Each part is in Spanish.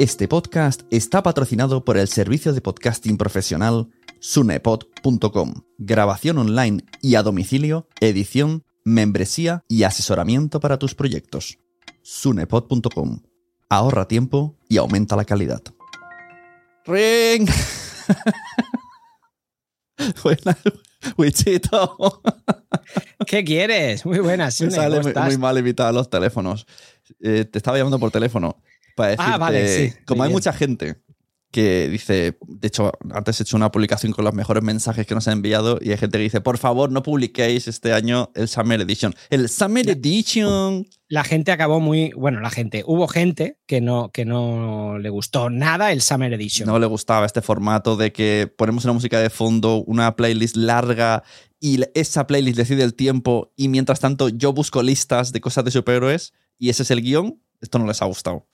Este podcast está patrocinado por el servicio de podcasting profesional sunepod.com. Grabación online y a domicilio, edición, membresía y asesoramiento para tus proyectos. sunepod.com. Ahorra tiempo y aumenta la calidad. ¡Ring! Buenas, Wichito. ¿Qué quieres? Muy buenas. Me sale ¿cómo muy, muy mal evitar los teléfonos. Eh, te estaba llamando por teléfono para decirte, Ah, vale, sí, como hay bien. mucha gente que dice, de hecho, antes he hecho una publicación con los mejores mensajes que nos ha enviado y hay gente que dice, por favor, no publiquéis este año el Summer Edition. El Summer Edition. La gente acabó muy. Bueno, la gente. Hubo gente que no, que no le gustó nada el Summer Edition. No le gustaba este formato de que ponemos una música de fondo, una playlist larga y esa playlist decide el tiempo y mientras tanto yo busco listas de cosas de superhéroes y ese es el guion. Esto no les ha gustado.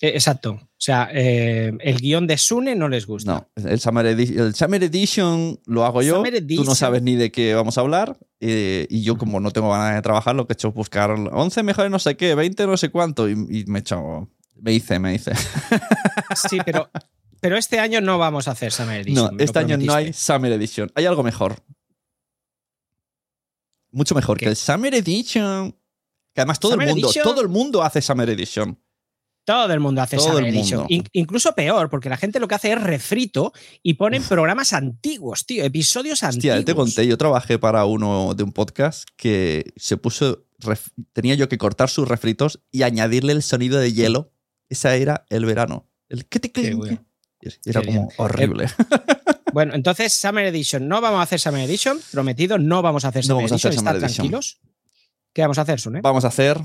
Eh, Exacto. O sea, eh, el guion de Sune no les gusta. No, el Summer, el Summer Edition lo hago yo. Tú no sabes ni de qué vamos a hablar. eh, y yo, como no tengo ganas de trabajar, lo que he hecho es buscar 11 mejores no sé qué, 20 no sé cuánto. Y, y me he hecho. Me hice, me hice. Sí, pero, pero este año no vamos a hacer Summer Edition. No, este año no hay. Summer Edition. Hay algo mejor. Mucho mejor ¿Qué? que el Summer Edition. Que además todo ¿Summer el mundo, Edition? todo el mundo hace Summer Edition. Todo el mundo hace Todo Summer. In- incluso peor, porque la gente lo que hace es refrito y ponen programas antiguos, tío, episodios Hostia, antiguos. te conté, yo trabajé para uno de un podcast que se puso, ref- tenía yo que cortar sus refritos y añadirle el sonido de hielo. Esa era el verano. El que te. Era Qué como bien. horrible. Bueno, entonces Summer Edition. No vamos a hacer Summer Edition, prometido, no vamos a hacer No Summer vamos a hacer Edition, Summer estad Edition. tranquilos. ¿Qué vamos a hacer, Sune? Vamos a hacer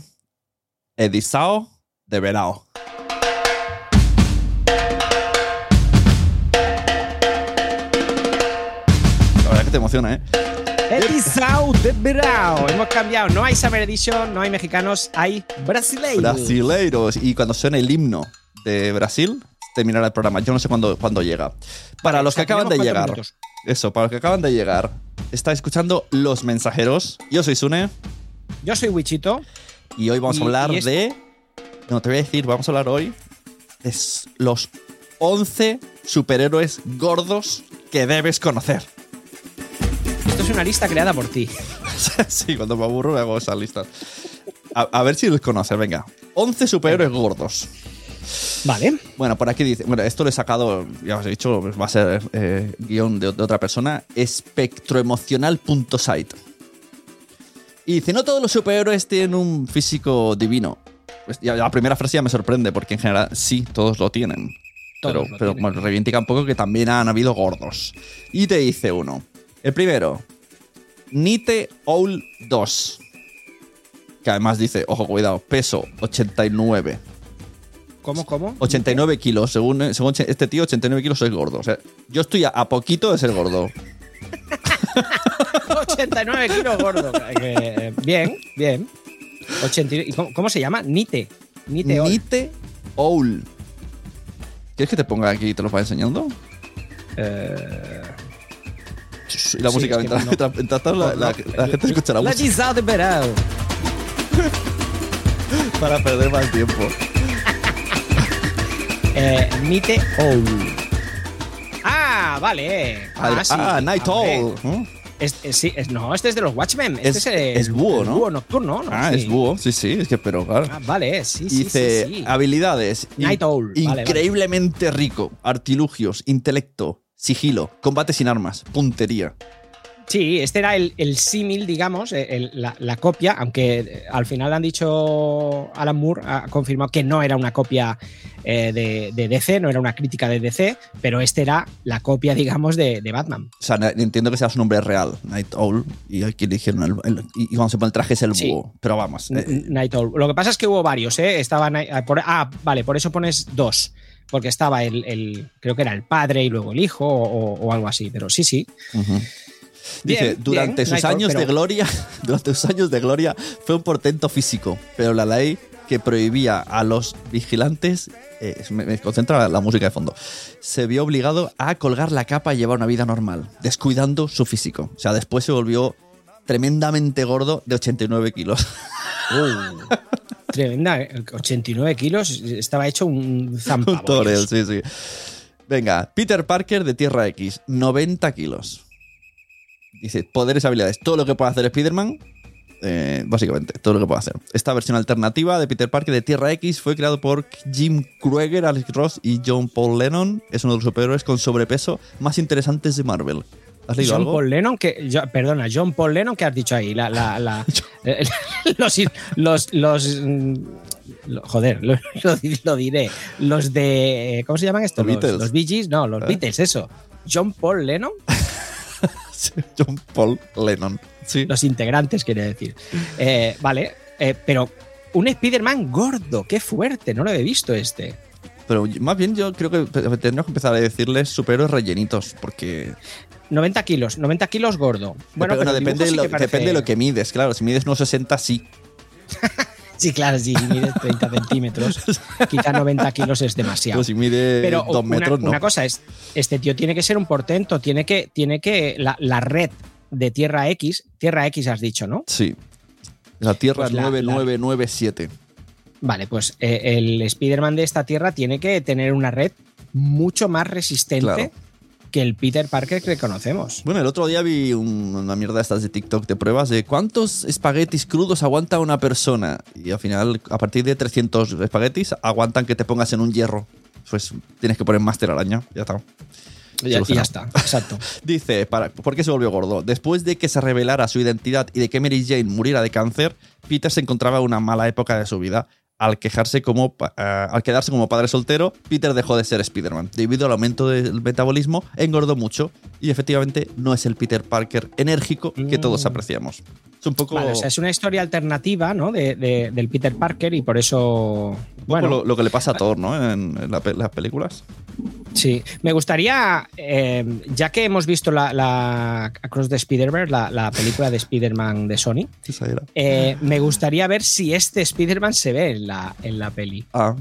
Edisao de verano. Que te emociona, ¿eh? Episao de verano. Hemos cambiado. No hay Summer Edition, no hay mexicanos, hay brasileiros. Brasileiros. Y cuando suene el himno de Brasil, terminará el programa. Yo no sé cuándo, cuándo llega. Para los que acaban de llegar. minutos. Eso, para los que acaban de llegar. Está escuchando Los Mensajeros. Yo soy Sune Yo soy Wichito. y hoy vamos Y- a hablar de. No, te voy a decir, vamos a hablar hoy de los 11 superhéroes gordos que debes conocer. Una lista creada por ti. sí, cuando me aburro me hago esa lista. A, a ver si los conoces, venga. 11 superhéroes gordos. Vale. Bueno, por aquí dice, bueno, esto lo he sacado, ya os he dicho, pues va a ser eh, guion de, de otra persona, espectroemocional.site. Y dice, no todos los superhéroes tienen un físico divino. Pues ya, la primera frase ya me sorprende, porque en general sí, todos lo tienen. Todos pero lo pero tienen. bueno, reivindica un poco que también han habido gordos. Y te dice uno. El primero, Nite Owl 2. Que además dice, ojo, cuidado, peso 89. ¿Cómo, cómo? 89 kilos, según, según este tío, 89 kilos es gordo. O sea, yo estoy a, a poquito de ser gordo. 89 kilos gordo. Eh, bien, bien. 80 ¿y cómo, cómo se llama? Nite. Nite. Ol. Nite Owl. ¿Quieres que te ponga aquí y te lo vaya enseñando? Eh, Y la Sí, música, mientras, no. mientras- mientras tanto, la, la- la gente escucha la música para perder más tiempo. Eh, Nite Owl. Ah, vale. Ah, sí. ah, Night. Owl. ¿no? Es- es- sí, es- no, este es de los Watchmen. Este Es- es, el- es búho, el ¿no? Búho nocturno, ¿no? Ah, Sí. es búho, sí, sí, es que, pero claro. Ah, vale, sí, sí, Dice, habilidades. Night Owl, vale. Increíblemente rico. Artilugios, intelecto, sigilo, combate sin armas, puntería. Sí, este era el, el símil, digamos, el- la, la copia, aunque eh, al final han dicho, Alan Moore ha confirmado que no era una copia eh, de, de DC, no era una crítica de DC, pero este era la copia, digamos, de, de Batman. O sea, entiendo que sea su nombre real, Night Owl, y aquí le dijeron el, el- y cuando se pone el traje es el Sí. búho. Pero vamos, eh, Night Owl. Lo que pasa es que hubo varios, ¿eh? Estaban ah, ah, vale, por eso pones dos. Porque estaba el, el- creo que era el padre y luego el hijo o, o algo así, pero sí, sí. Dice, Bien, durante bien, sus años de gloria, durante sus años de gloria, fue un portento físico, pero la ley que prohibía a los vigilantes, eh, me, me concentra la música de fondo, se vio obligado a colgar la capa y llevar una vida normal, descuidando su físico. O sea, después se volvió tremendamente gordo de 89 kilos. Tremenda, ¿eh? 89 kilos, estaba hecho un Un zampabollos. torel, sí, sí. Venga, Peter Parker de Tierra X, 90 kilos. Dice, poderes, habilidades, todo lo que puede hacer Spider-Man, eh, básicamente, todo lo que puede hacer. Esta versión alternativa de Peter Parker de Tierra X fue creado por Jim Krueger, Alex Ross y John Paul Lennon. Es uno de los superhéroes con sobrepeso más interesantes de Marvel. ¿Has leído John algo? Paul Lennon, que, yo- perdona, John Paul Lennon, ¿qué has dicho ahí? La, la- la- eh, los, los, los, lo- joder, lo, lo- lo diré. Los de, ¿cómo se llaman estos? Los Los, Beatles. los Bee Gees, no, los ¿Eh? Beatles, eso. John Paul Lennon, John Paul Lennon. Sí. los integrantes, quiere decir. Eh, vale, eh, pero un Spider-Man gordo, qué fuerte, no lo he visto este. Pero más bien yo creo que tendríamos que empezar a decirles superhéroes rellenitos, porque 90 kilos, 90 kilos gordo. Bueno, pero el depende, lo, parece- depende de lo que mides, claro. Si mides unos 60, sí. Sí, claro, sí, mide 30 centímetros. Quizá 90 kilos es demasiado. Pero si mide Pero 2 una, metros, no. una cosa es, este tío tiene que ser un portento, tiene que, tiene que, la, la red de Tierra X, Tierra X has dicho, ¿no? Sí. La Tierra Pues la- 9997. Vale, pues eh, el Spider-Man de esta Tierra tiene que tener una red mucho más resistente Claro. que el Peter Parker que conocemos. Bueno, el otro día vi un- una mierda de estas de TikTok de pruebas de cuántos espaguetis crudos aguanta una persona. Y al final, a partir de 300 espaguetis, aguantan que te pongas en un hierro. Pues tienes que poner más telaraña. Ya está. Y, y ya está, exacto. Dice, para, ¿por qué se volvió gordo? Después de que se revelara su identidad y de que Mary Jane muriera de cáncer, Peter se encontraba en una mala época de su vida. Al, quejarse como, eh, al quedarse como padre soltero, Peter dejó de ser Spider-Man. Debido al aumento del metabolismo, engordó mucho y efectivamente no es el Peter Parker enérgico que Mm. todos apreciamos. Es un poco, Vale, o sea, es una historia alternativa, ¿no? De, de- del Peter Parker y por eso. Bueno, lo, lo que le pasa a Thor, ¿no? En, en la pe- las películas. Sí, me gustaría, eh, ya que hemos visto la, la Across the Spider-Verse, la, la película de Spider-Man de Sony, eh, me gustaría ver si este Spider-Man se ve en la, en la peli, Ah,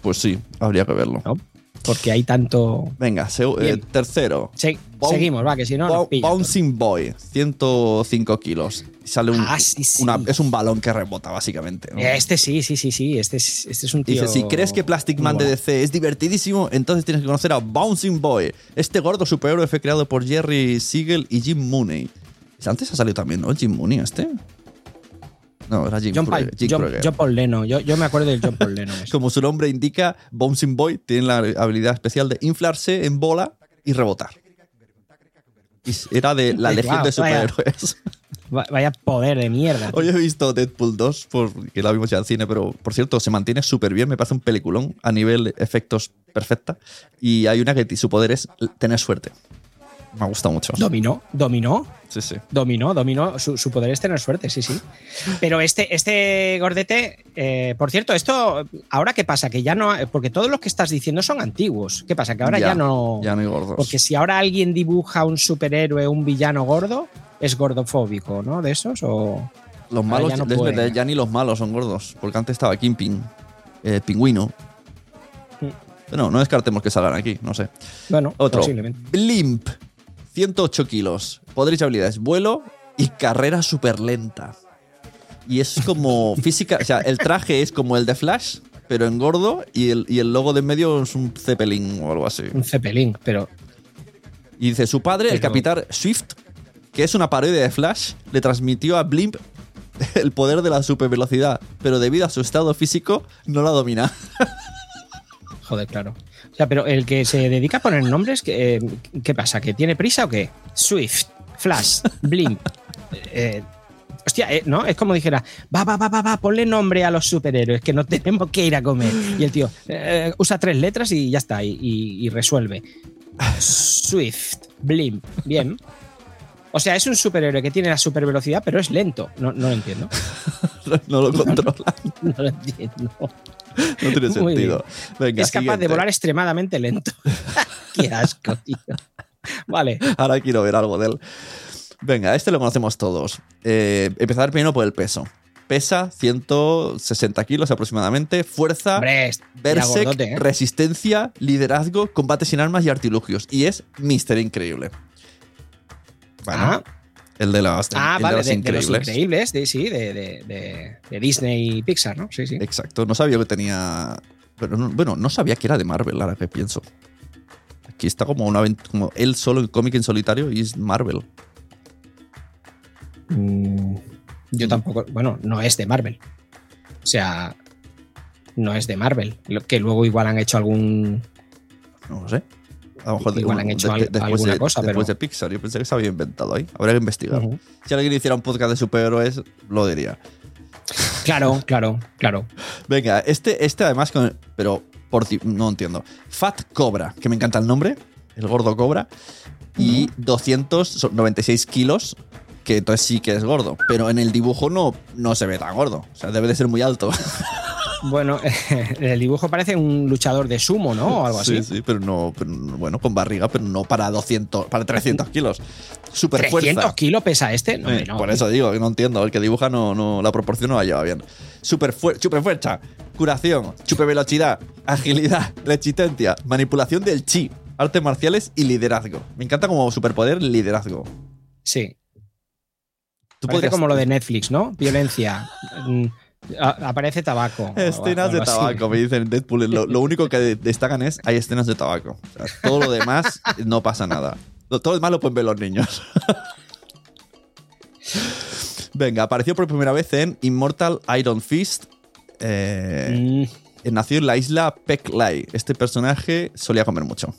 pues sí, habría que verlo. ¿no? Porque hay tanto... Venga, se- eh, tercero. Se- Boun- seguimos, va, que si no... nos pilla. Bouncing Boy, 105 kilos. Y sale un, Ah, sí, sí. una- es un balón que rebota, básicamente. ¿no? Este sí, sí, sí, sí, este es, este es un tío... Dice, si crees que Plastic Man de. DC es divertidísimo, entonces tienes que conocer a Bouncing Boy. Este gordo superhéroe fue creado por Jerry Siegel y Jim Mooney. Antes ha salido también, ¿no? Jim Mooney este. No, era Jim, John, Paul, Jim John- Krueger. John Paul Leno, yo, yo me acuerdo del John Paul Leno. Como su nombre indica, Bouncing Boy tiene la habilidad especial de inflarse en bola y rebotar. Y era de la Wow, legión de superhéroes. Va- Vaya poder de mierda. tío. Hoy he visto Deadpool 2, porque la vimos ya en cine, pero por cierto, se mantiene súper bien. Me parece un peliculón a nivel efectos perfecta. Y hay una que su poder es tener suerte. Me ha gustado mucho. Dominó, dominó. Sí, sí. Dominó, dominó. Su, su poder es tener suerte, sí, sí. Pero este, este gordete, eh, por cierto, esto, ¿ahora qué pasa? Que ya no. Porque todos los que estás diciendo son antiguos. ¿Qué pasa? Que ahora ya, no. Ya no hay gordos. Porque si ahora alguien dibuja un superhéroe, un villano gordo, es gordofóbico, ¿no? De esos o. los malos, ya no ya ni los malos son gordos. Porque antes estaba Kingpin, eh, Pingüino. Mm. No, no descartemos que salgan aquí, no sé. Bueno, Otro. posiblemente. Blimp, 108 kilos. Poderes y habilidades, vuelo y carrera súper lenta. Y es como física, o sea, el traje es como el de Flash, pero en gordo, y el, y el logo de en medio es un Zeppelin o algo así. Un Zeppelin, pero. Y dice, su padre, el capitán Swift, que es una parodia de Flash, le transmitió a Blimp el poder de la supervelocidad, pero debido a su estado físico no la domina. Joder, claro. O sea, pero el que se dedica a poner nombres, ¿qué, eh, ¿qué pasa? ¿Que tiene prisa o qué? Swift, Flash, Blink. eh, hostia, eh, ¿no? Es como dijera, va, va, va, va, va, ponle nombre a los superhéroes, que no tenemos que ir a comer. Y el tío eh, usa tres letras y ya está, y, y- y resuelve. Swift, Blimp, bien. O sea, es un superhéroe que tiene la supervelocidad, pero es lento. No, no lo entiendo. no lo controla, No lo entiendo. no tiene sentido. Venga, es capaz de volar extremadamente lento. Qué asco, tío. Vale. Ahora quiero ver algo de él. Venga, este lo conocemos todos. Eh, empezar primero por el peso. Pesa 160 kilos aproximadamente. Fuerza, Hombre, es- era Berserk, gordote, ¿eh? resistencia, liderazgo, combate sin armas y artilugios. Y es Mister Increíble. Bueno, Ah, El de las, Ah, el vale, las de, de los increíbles. increíbles, de, sí, de, de- de- de Disney y Pixar, ¿no? Sí, sí. Exacto, no sabía que tenía. Pero no- bueno, no sabía que era de Marvel, ahora que pienso. Aquí está como una como él solo en cómic en solitario y es Marvel. Mm, Yo tampoco, bueno, no es de Marvel. O sea, no es de Marvel. Lo que luego igual han hecho algún. No lo sé. A lo mejor de- Igual han hecho después, alguna de, cosa, después pero- de Pixar. Yo pensé que se había inventado ahí. Habría que investigar. Si alguien hiciera un podcast de superhéroes, lo diría. Claro, claro, claro. Venga, este, este además, con- pero por ti- no entiendo. Fat Cobra, que me encanta el nombre, el gordo Cobra, y 296 kilos, que entonces sí que es gordo, pero en el dibujo no, no se ve tan gordo, o sea, debe de ser muy alto. Bueno, el dibujo parece un luchador de sumo, ¿no? O algo así. Sí, sí, pero no, pero bueno, con barriga, pero no para 200, para 300 kilos. Super 300 fuerza. kilos pesa este. No, Eh, no. por eso digo que no entiendo. El que dibuja no, no la proporción no la lleva bien. Super, fuer- super fuerza, curación, super velocidad, agilidad, resistencia, manipulación del chi, artes marciales y liderazgo. Me encanta como superpoder liderazgo. Sí. Tú podrías- como lo de Netflix, ¿no? Violencia. a- aparece tabaco. Escenas de tabaco, me dicen en Deadpool. Lo, lo único que destacan es hay escenas de tabaco. O sea, todo lo demás no pasa nada. Todo lo demás lo pueden ver los niños. Venga, apareció por primera vez en Immortal Iron Fist. Eh, Mm, nació en la isla Peklai. Este personaje solía comer mucho.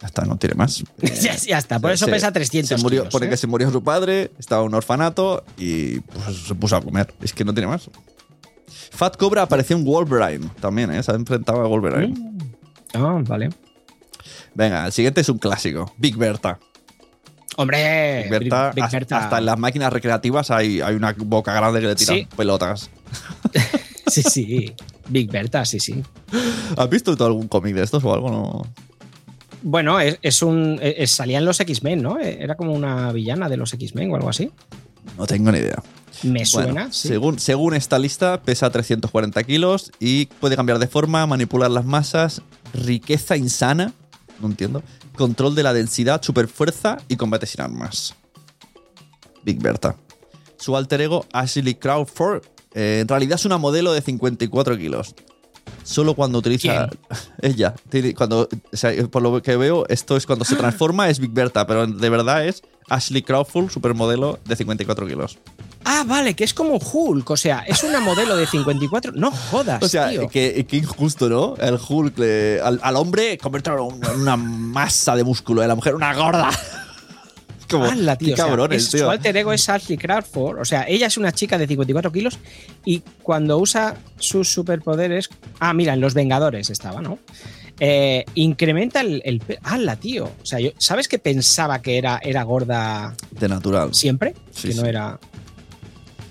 Ya está, no tiene más. ya, ya está, por eso pesa 300 Se murió, kilos, pone ¿eh? se murió su padre, estaba en un orfanato y pues, se puso a comer. Es que no tiene más. Fat Cobra apareció en Wolverine también, ¿eh? Se ha enfrentado a Wolverine. Mm. Ah, vale. Venga, el siguiente es un clásico. Big Bertha. Hombre, Big Bertha, Big hasta- Bertha. hasta en las máquinas recreativas hay, hay una boca grande que le tira Sí. pelotas. Sí, sí. Big Bertha, sí, sí. ¿Has visto tú algún cómic de estos o algo? No. Bueno, es, es un. es- salía en los X-Men, ¿no? Era como una villana de los X-Men o algo así. No tengo ni idea. Me suena. Bueno, sí. según, según esta lista, pesa 340 kilos y puede cambiar de forma, manipular las masas, riqueza insana, no entiendo, control de la densidad, superfuerza y combate sin armas. Big Bertha. Su alter ego, Ashley Crawford, eh, en realidad es una modelo de 54 kilos. Solo cuando utiliza ella. Cuando, o sea, por lo que veo, esto es cuando se transforma, es Big Bertha, pero de verdad es Ashley Crawford, supermodelo de 54 kilos. Ah, vale, que es como Hulk. O sea, es una modelo de 54. No jodas. O sea, tío. que, que injusto, ¿no? El Hulk, le- al, al hombre, convertirlo en una masa de músculo, a la mujer una gorda. Como, ¡Hala, qué tío! O sea, cabrones, es- tío. Su alter ego es Ashley Crawford. O sea, ella es una chica de 54 kilos y cuando usa sus superpoderes. Ah, mira, en Los Vengadores estaba, ¿no? Eh, incrementa el, el ¡Hala, tío! O sea, yo, ¿sabes que pensaba que era, era gorda De natural. siempre? Sí, que no sí. era.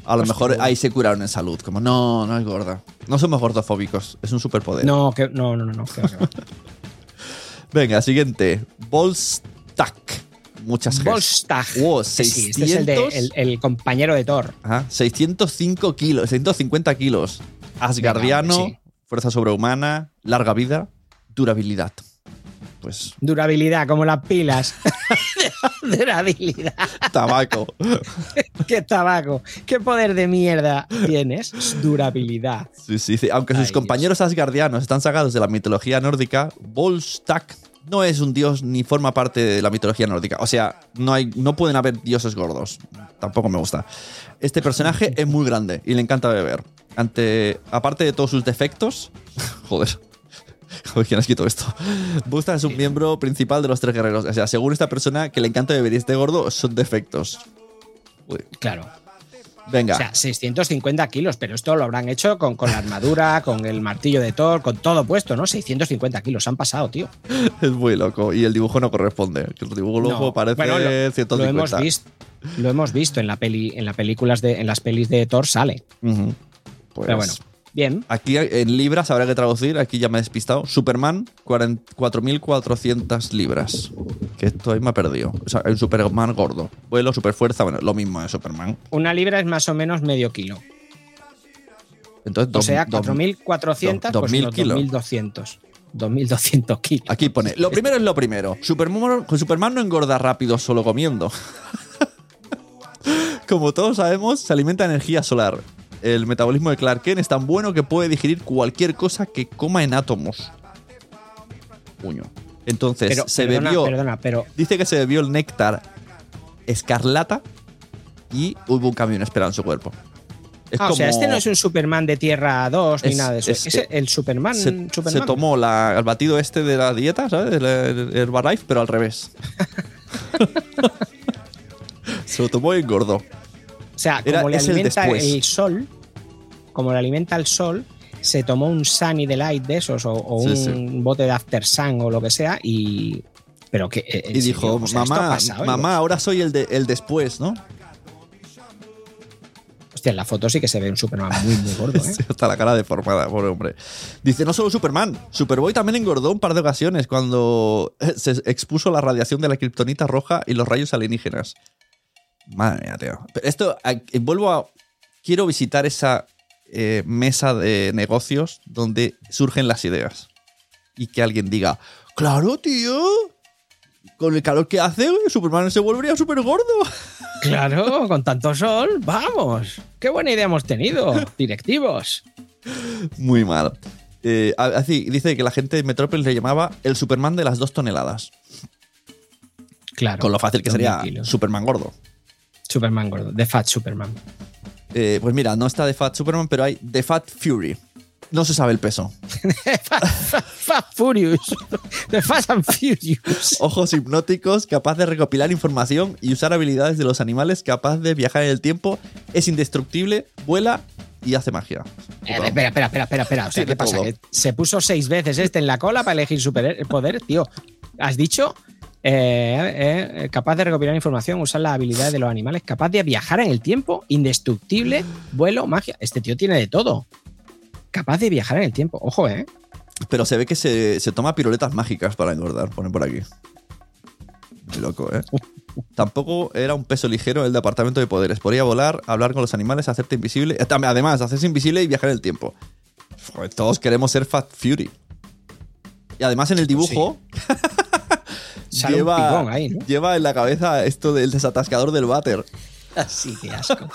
A lo Hostia, mejor ahí se curaron en salud. Como, no, no es gorda. No somos gordofóbicos, es un superpoder. No, que, no, no, no, no. que va, que va. Venga, siguiente. Volstack. Muchas Gs. Volstagg. Wow, Sí, este es el, de- 600. el- el compañero de Thor. Ajá, 605 kilos, 650 kilos. Asgardiano, Venga, fuerza sobrehumana, larga vida, durabilidad. Pues Durabilidad, como las pilas. Durabilidad. tabaco. Qué tabaco. Qué poder de mierda tienes. Durabilidad. Sí, sí, sí. Aunque sus compañeros asgardianos están sacados de la mitología nórdica, Volstagg no es un dios ni forma parte de la mitología nórdica. O sea, no, hay, no pueden haber dioses gordos. Tampoco me gusta. Este personaje es muy grande y le encanta beber. Ante, aparte de todos sus defectos, joder. ¿Quién ha escrito esto? Busta es un miembro principal de los tres guerreros. O sea, según esta persona que le encanta beber y este gordo, son defectos. Uy, Claro. Venga. O sea, 650 kilos, pero esto lo habrán hecho con, con la armadura, con el martillo de Thor, con todo puesto, ¿no? 650 kilos. Han pasado, tío. Es muy loco. Y el dibujo no corresponde. El dibujo No. parece Bueno, lo, 150. lo hemos visto. Lo hemos visto en la peli, en las películas de, en las pelis de Thor sale. Pues, Pero bueno, bien. Aquí en libras habrá que traducir. Aquí ya me he despistado. Superman, 40 4.400 libras. Que esto ahí me ha perdido. O sea, un Superman gordo. Vuelo, superfuerza. Bueno, lo mismo de Superman. Una libra es más o menos medio kilo. Entonces, O sea, dos- 4.400, dos pues mil unos kilos. 2.200. 2.200 kilos. Aquí pone. Lo primero es lo primero. Superman, Superman no engorda rápido solo comiendo. Como todos sabemos, se alimenta de energía solar. El metabolismo de Clark Kent es tan bueno que puede digerir cualquier cosa que coma en átomos. Puño. Entonces, Pero, se perdona, bebió. perdona, pero Dice que se bebió el néctar escarlata y hubo un cambio inesperado en su cuerpo. Es Ah, o sea, este no es un Superman de Tierra 2 ni nada de eso. es- Es, el Superman. se, Superman. se tomó la- el batido este de la dieta, ¿sabes? El, el Herbalife, pero al revés. se lo tomó y engordó. O sea, Era- como le el alimenta el, sol, como le alimenta el sol, se tomó un Sunny Delight de esos o, o Sí, un sí. bote de After Sun o lo que sea y. Pero que. eh, Y dijo, o sea, mamá, pasado, ¿eh? mamá, ahora soy el, de, el después, ¿no? Hostia, en la foto sí que se ve un Superman muy, muy gordo, ¿eh? Sí, Hasta la cara deformada, pobre hombre. Dice, no solo Superman, Superboy también engordó un par de ocasiones cuando se expuso la radiación de la kriptonita roja y los rayos alienígenas. Madre mía, tío. Pero esto, eh, vuelvo a... Quiero visitar esa eh, mesa de negocios donde surgen las ideas. Y que alguien diga, claro, tío. Con el calor que hace, Superman se volvería súper gordo. Claro, con tanto sol, vamos. Qué buena idea hemos tenido, directivos. Muy mal. Eh, así, dice que la gente de Metrópolis le llamaba el Superman de las dos toneladas. Claro. Con lo fácil que 2000 sería kilos. Superman gordo. Superman gordo, The Fat Superman. Eh, pues mira, no está de Fat Superman, pero hay The Fat Fury. No se sabe el peso. Fat Furious. The Fast and Furious. Ojos hipnóticos, capaz de recopilar información y usar habilidades de los animales, capaz de viajar en el tiempo, es indestructible, vuela y hace magia. Eh, espera, espera, espera, espera, espera. O sea, Tiene ¿qué pasa? todo. Que se puso seis veces este en la cola para elegir superpoder, tío. ¿Has dicho? Eh, eh, capaz de recopilar información, usar las habilidades de los animales, capaz de viajar en el tiempo, indestructible, vuelo, magia. Este tío tiene de todo. Capaz de viajar en el tiempo. Ojo, ¿eh? Pero se ve que se, se toma piruletas mágicas para engordar, ponen por aquí. Muy loco, ¿eh? Tampoco era un peso ligero el departamento de poderes. Podía volar, hablar con los animales, hacerte invisible. eh, Además, hacerse invisible y viajar en el tiempo. Joder, todos queremos ser Fat Fury. Y además en el dibujo Sale un lleva, picón ahí, ¿no? lleva en la cabeza esto del desatascador del váter. Así que asco.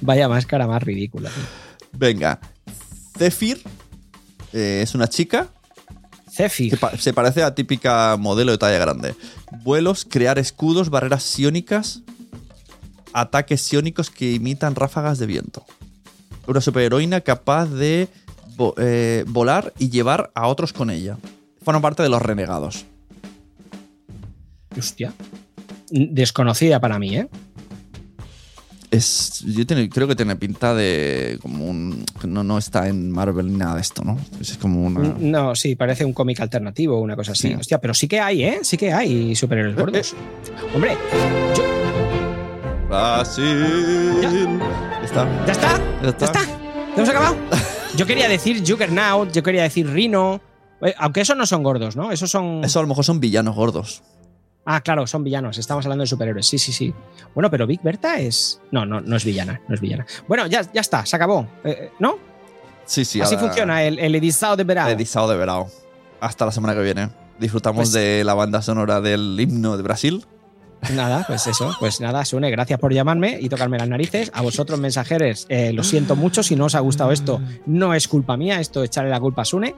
Vaya máscara más ridícula. tío. Venga. Zephyr eh, es una chica Zephyr. pa- se parece a típica modelo de talla grande. Vuelos, crear escudos, barreras psiónicas, ataques psiónicos que imitan ráfagas de viento. Una superheroína capaz de vo- eh, volar y llevar a otros con ella. Forma parte de los renegados. Hostia. Desconocida para mí, ¿eh? Es, yo creo que tiene pinta de como un... No, no está en Marvel ni nada de esto, ¿no? Es como una... No, sí, parece un cómic alternativo o una cosa así. Sí. Hostia, pero sí que hay, ¿eh? Sí que hay superhéroes gordos. Hombre, yo- Brasil. Ya. Está. ¿ya está? Ya ¿Ya está. está? ¿Ya hemos acabado? Yo quería decir Juggernaut, yo quería decir Rhino. Eh, Aunque esos no son gordos, ¿no? Esos son. Eso a lo mejor son villanos gordos. Ah, claro, son villanos. Estamos hablando de superhéroes. Sí, sí, sí. Bueno, pero Big Berta es. No, no, no es villana. No es villana. Bueno, ya, ya está, se acabó. Eh, eh, ¿No? Sí, sí. Así ahora- funciona el, el edizado de verano. Edizado de verano. Hasta la semana que viene. Disfrutamos Pues- de la banda sonora del himno de Brasil. Nada, pues eso, pues nada, Sune, gracias por llamarme y tocarme las narices. A vosotros, mensajeros, eh, lo siento mucho. Si no os ha gustado esto, no es culpa mía, esto es echarle la culpa a Sune.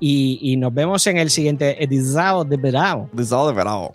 Y, y nos vemos en el siguiente edizado de verano. De verano.